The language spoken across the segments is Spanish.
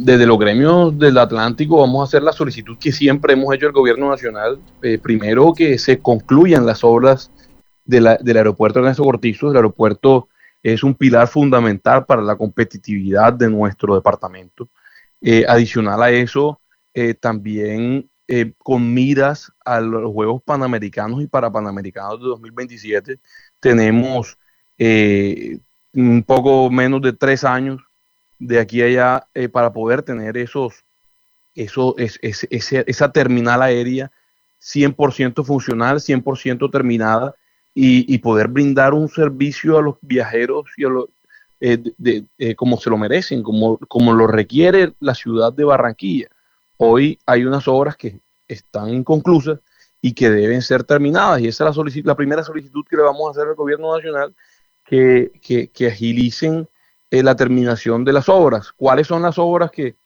desde los gremios del Atlántico vamos a hacer la solicitud que siempre hemos hecho el gobierno nacional. primero que se concluyan las obras del aeropuerto Ernesto Cortizo. El aeropuerto es un pilar fundamental para la competitividad de nuestro departamento. adicional a eso, también eh, con miras a los Juegos Panamericanos y para Panamericanos de 2027. Tenemos eh, un poco menos de tres años de aquí a allá eh, para poder tener esos, eso, es, esa terminal aérea 100% funcional, 100% terminada y, poder brindar un servicio a los viajeros y a los, como se lo merecen, como, como lo requiere la ciudad de Barranquilla. Hoy hay unas obras que están inconclusas y que deben ser terminadas. Y esa es la, la primera solicitud que le vamos a hacer al gobierno nacional, que, que, agilicen eh, la terminación de las obras. ¿Cuáles son las obras que,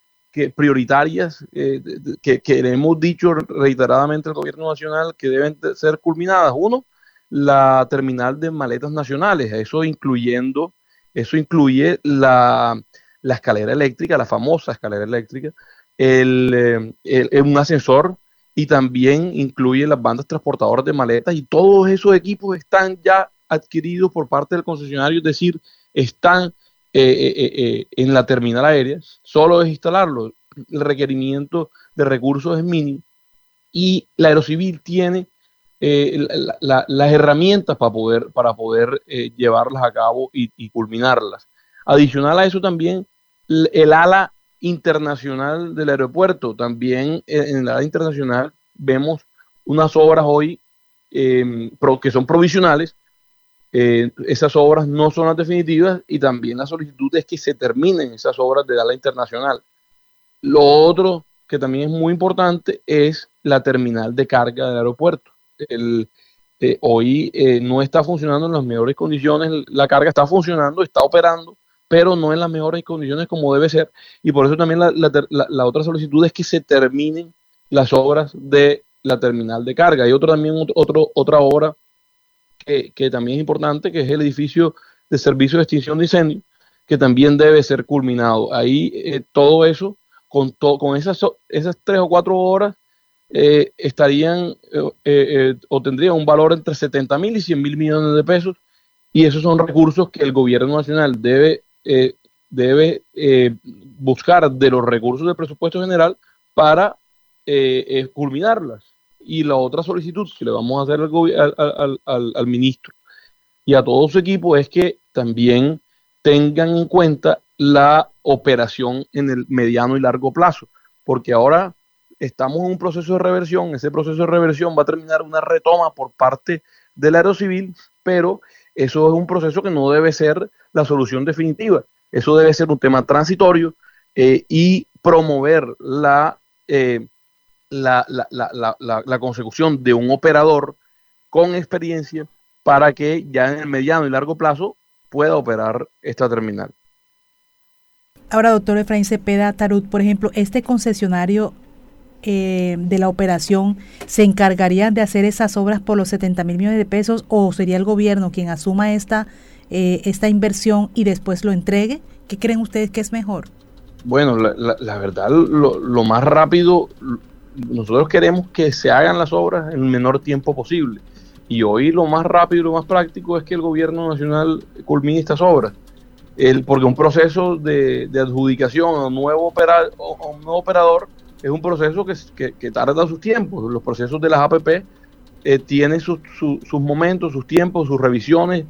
prioritarias eh, que, hemos dicho reiteradamente al gobierno nacional que deben ser culminadas? Uno, la terminal de maletas nacionales, eso incluyendo, eso incluye la, escalera eléctrica, la famosa escalera eléctrica, el, eh, un ascensor y también incluye las bandas transportadoras de maletas y todos esos equipos están ya adquiridos por parte del concesionario, es decir, están eh, eh, en la terminal aérea, solo es instalarlo, el requerimiento de recursos es mínimo y la Aerocivil tiene las herramientas para poder, para poder llevarlas a cabo y, culminarlas. Adicional a eso también, el ala internacional del aeropuerto. También en la internacional vemos unas obras hoy em, que son provisionales. Eh, esas obras no son las definitivas y también la solicitud es que se terminen esas obras de la internacional. Lo otro que también es muy importante es la terminal de carga del aeropuerto. El, eh, hoy eh, no está funcionando en las mejores condiciones, la carga está funcionando, está operando, pero no en las mejores condiciones como debe ser. Y por eso también la, otra solicitud es que se terminen las obras de la terminal de carga. Hay otro, también otro, otra obra que, también es importante, que es el edificio de servicio de extinción de incendios, que también debe ser culminado. Ahí eh, todo eso, con, con esas, esas tres o cuatro horas, eh, estarían eh, o tendrían un valor entre 70 mil y 100 mil millones de pesos. Y esos son recursos que el gobierno nacional debe eh, debe eh, buscar de los recursos del presupuesto general para eh, culminarlas. Y la otra solicitud que le vamos a hacer al, ministro y a todo su equipo es que también tengan en cuenta la operación en el mediano y largo plazo, porque ahora estamos en un proceso de reversión, ese proceso de reversión va a terminar una retoma por parte del aerocivil, pero eso es un proceso que no debe ser la solución definitiva. Eso debe ser un tema transitorio eh, y promover eh, la, la, consecución de un operador con experiencia para que ya en el mediano y largo plazo pueda operar esta terminal. Ahora, doctor Efraín Cepeda Tarut, por ejemplo, este concesionario eh, de la operación se encargaría de hacer esas obras por los 70 mil millones de pesos o sería el gobierno quien asuma esta, eh, esta inversión y después lo entregue? ¿Qué creen ustedes que es mejor? Bueno, la, verdad, lo, más rápido, nosotros queremos que se hagan las obras en el menor tiempo posible. Y hoy lo más rápido y lo más práctico es que el gobierno nacional culmine estas obras. El, porque un proceso de, adjudicación a un nuevo, un nuevo operador es un proceso que, tarda sus tiempos. Los procesos de las APP eh, tienen sus, momentos, sus tiempos, sus revisiones,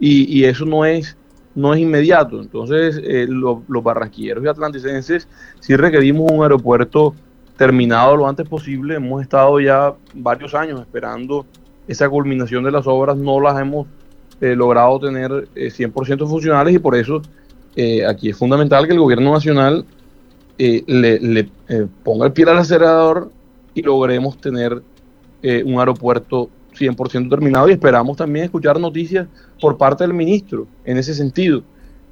y, eso no es, no es inmediato. Entonces, eh, los barranquilleros y atlanticenses sí requerimos un aeropuerto terminado lo antes posible. Hemos estado ya varios años esperando esa culminación de las obras, no las hemos eh, logrado tener 100% funcionales y por eso aquí es fundamental que el gobierno nacional eh, le, eh, ponga el pie al acelerador y logremos tener eh, un aeropuerto 100% terminado y esperamos también escuchar noticias por parte del ministro en ese sentido.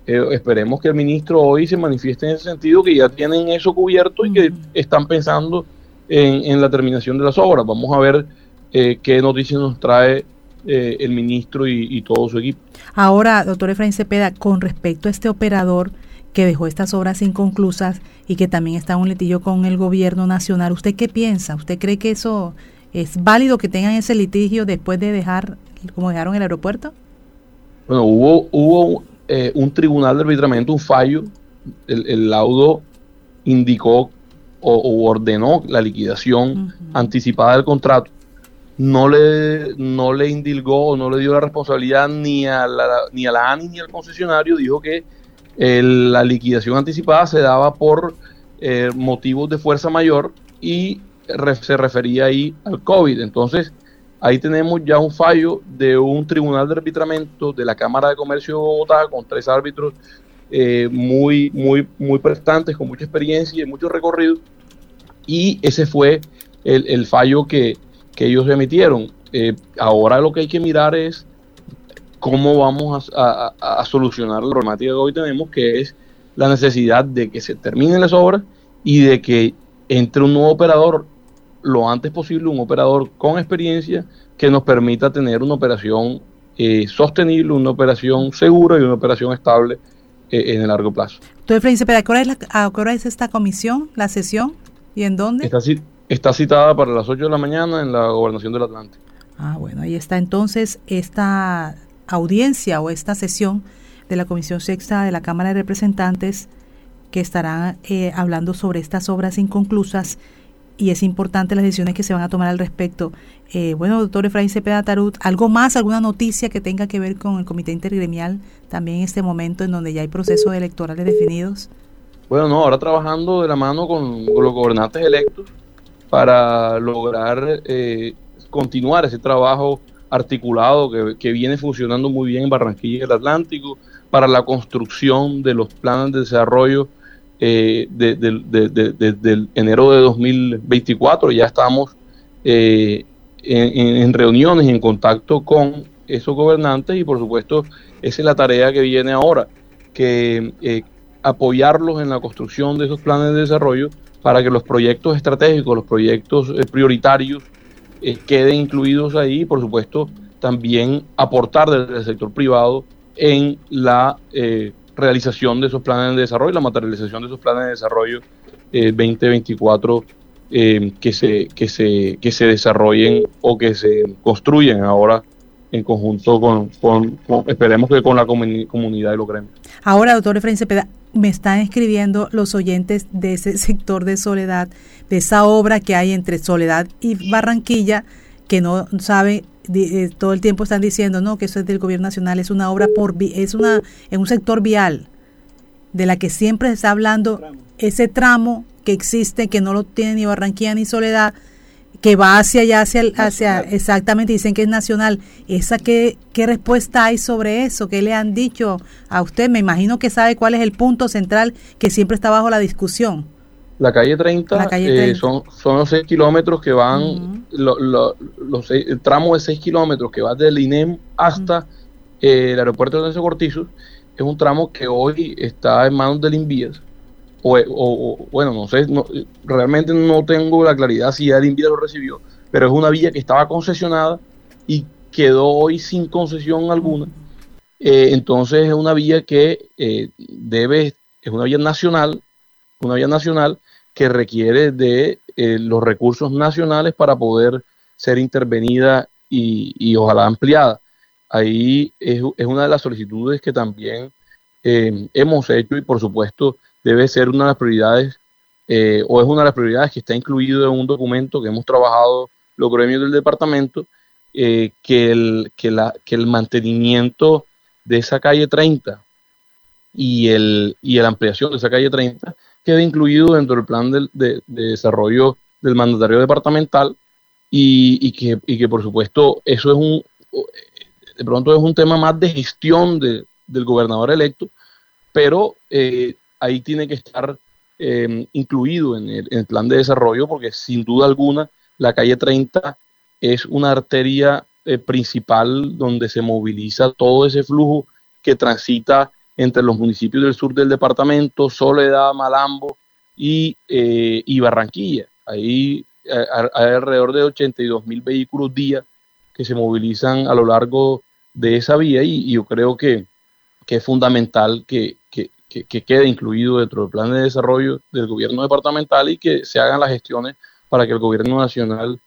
Esperemos que el ministro hoy se manifieste en ese sentido, que ya tienen eso cubierto y que están pensando en, la terminación de las obras. Vamos a ver qué noticias nos trae el ministro y, y, todo su equipo. Ahora, doctor Efraín Cepeda, con respecto a este operador, que dejó estas obras inconclusas y que también está en un litigio con el gobierno nacional. ¿Usted qué piensa? ¿Usted cree que eso es válido que tengan ese litigio después de dejar, como dejaron el aeropuerto? Bueno, hubo, hubo eh, un tribunal de arbitramiento, un fallo, el, laudo indicó o, ordenó la liquidación anticipada del contrato. No le, no le indilgó o no le dio la responsabilidad ni a la, ni a la ANI ni al concesionario, dijo que la liquidación anticipada se daba por eh, motivos de fuerza mayor y se refería ahí al COVID. Entonces, ahí tenemos ya un fallo de un tribunal de arbitramiento de la Cámara de Comercio de Bogotá con tres árbitros eh, muy, muy, muy prestantes, con mucha experiencia y mucho recorrido. Y ese fue el, el fallo que, que ellos emitieron. Eh, ahora lo que hay que mirar es cómo vamos a, solucionar la problemática que hoy tenemos, que es la necesidad de que se terminen las obras y de que entre un nuevo operador lo antes posible, un operador con experiencia que nos permita tener una operación eh, sostenible, una operación segura y una operación estable eh, en el largo plazo. Entonces, ¿a qué, hora es ¿a qué hora es esta comisión, la sesión y en dónde? Está, Está citada para las 8 de la mañana en la gobernación del Atlántico. Ah, bueno, ahí está entonces esta audiencia o esta sesión de la Comisión Sexta de la Cámara de Representantes que estará eh, hablando sobre estas obras inconclusas y es importante las decisiones que se van a tomar al respecto. Eh, bueno, doctor Efraín Cepeda Tarut, ¿algo más, alguna noticia que tenga que ver con el Comité Intergremial también en este momento en donde ya hay procesos electorales definidos? Bueno, no, ahora trabajando de la mano con los gobernantes electos para lograr eh, continuar ese trabajo articulado que, viene funcionando muy bien en Barranquilla y el Atlántico, para la construcción de los planes de desarrollo eh, del enero de 2024. Ya estamos eh, en, en, reuniones, en contacto con esos gobernantes y por supuesto esa es la tarea que viene ahora, que apoyarlos en la construcción de esos planes de desarrollo para que los proyectos estratégicos, los proyectos eh, prioritarios eh, queden incluidos ahí y por supuesto también aportar desde el sector privado en la eh, realización de esos planes de desarrollo, la materialización de esos planes de desarrollo 2024 que, se, que, se, que se desarrollen o que se construyen ahora en conjunto con, esperemos que con la comunidad y los gremios. Ahora, doctor Efraín Cepeda, me están escribiendo los oyentes de ese sector de Soledad, de esa obra que hay entre Soledad y Barranquilla, que no sabe eh, todo el tiempo están diciendo no que eso es del gobierno nacional es una obra por es una en un sector vial de la que siempre se está hablando ese tramo que existe que no lo tiene ni Barranquilla ni Soledad que va hacia allá, hacia, hacia exactamente, dicen que es nacional. ¿Esa qué, qué respuesta hay sobre eso? ¿Qué le han dicho a usted? Me imagino que sabe cuál es el punto central que siempre está bajo la discusión. La calle 30, eh, son, son los 6 kilómetros que van, los el tramo de 6 kilómetros que va desde el INEM hasta eh, el aeropuerto de Lorenzo Cortizo, es un tramo que hoy está en manos del INVIAS o, bueno, no sé, realmente no tengo la claridad si el Invida lo recibió, pero es una vía que estaba concesionada y quedó hoy sin concesión alguna. Eh, entonces es una vía que eh, debe, es una vía nacional, una vía nacional que requiere de eh, los recursos nacionales para poder ser intervenida y, ojalá ampliada. Ahí es, es, una de las solicitudes que también hemos hecho y por supuesto debe ser una de las prioridades eh, o es una de las prioridades que está incluido en un documento que hemos trabajado los gremios del departamento, eh, que, el, que, la, que el mantenimiento de esa calle 30 y, el, y la ampliación de esa calle 30 quede incluido dentro del plan de, desarrollo del mandatario departamental y, y, que, y que por supuesto eso es un, de pronto es un tema más de gestión de, del gobernador electo, pero eh, ahí tiene que estar em, incluido en el, plan de desarrollo porque sin duda alguna la calle 30 es una arteria eh, principal donde se moviliza todo ese flujo que transita entre los municipios del sur del departamento, Soledad, Malambo y, eh, Barranquilla. Ahí hay alrededor de 82 mil vehículos día que se movilizan a lo largo de esa vía y, yo creo que, es fundamental que, que, quede incluido dentro del plan de desarrollo del gobierno departamental y que se hagan las gestiones para que el gobierno nacional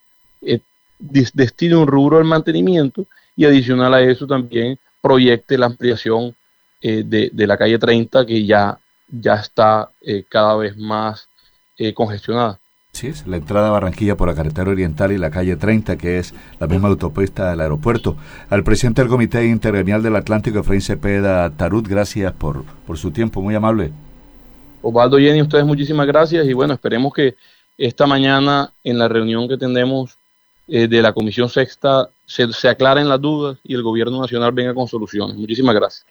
eh, destine un rubro al mantenimiento y adicional a eso también proyecte la ampliación eh, de, la calle 30 que ya, ya está eh, cada vez más congestionada. Sí, es la entrada a Barranquilla por la carretera oriental y la calle 30, que es la misma autopista del aeropuerto. Al presidente del Comité Intergremial del Atlántico, Efraín Cepeda Tarut, gracias por, por su tiempo, muy amable. Osvaldo Jenny, ustedes muchísimas gracias y bueno, esperemos que esta mañana en la reunión que tendremos eh, de la Comisión Sexta se, se aclaren las dudas y el Gobierno Nacional venga con soluciones. Muchísimas gracias.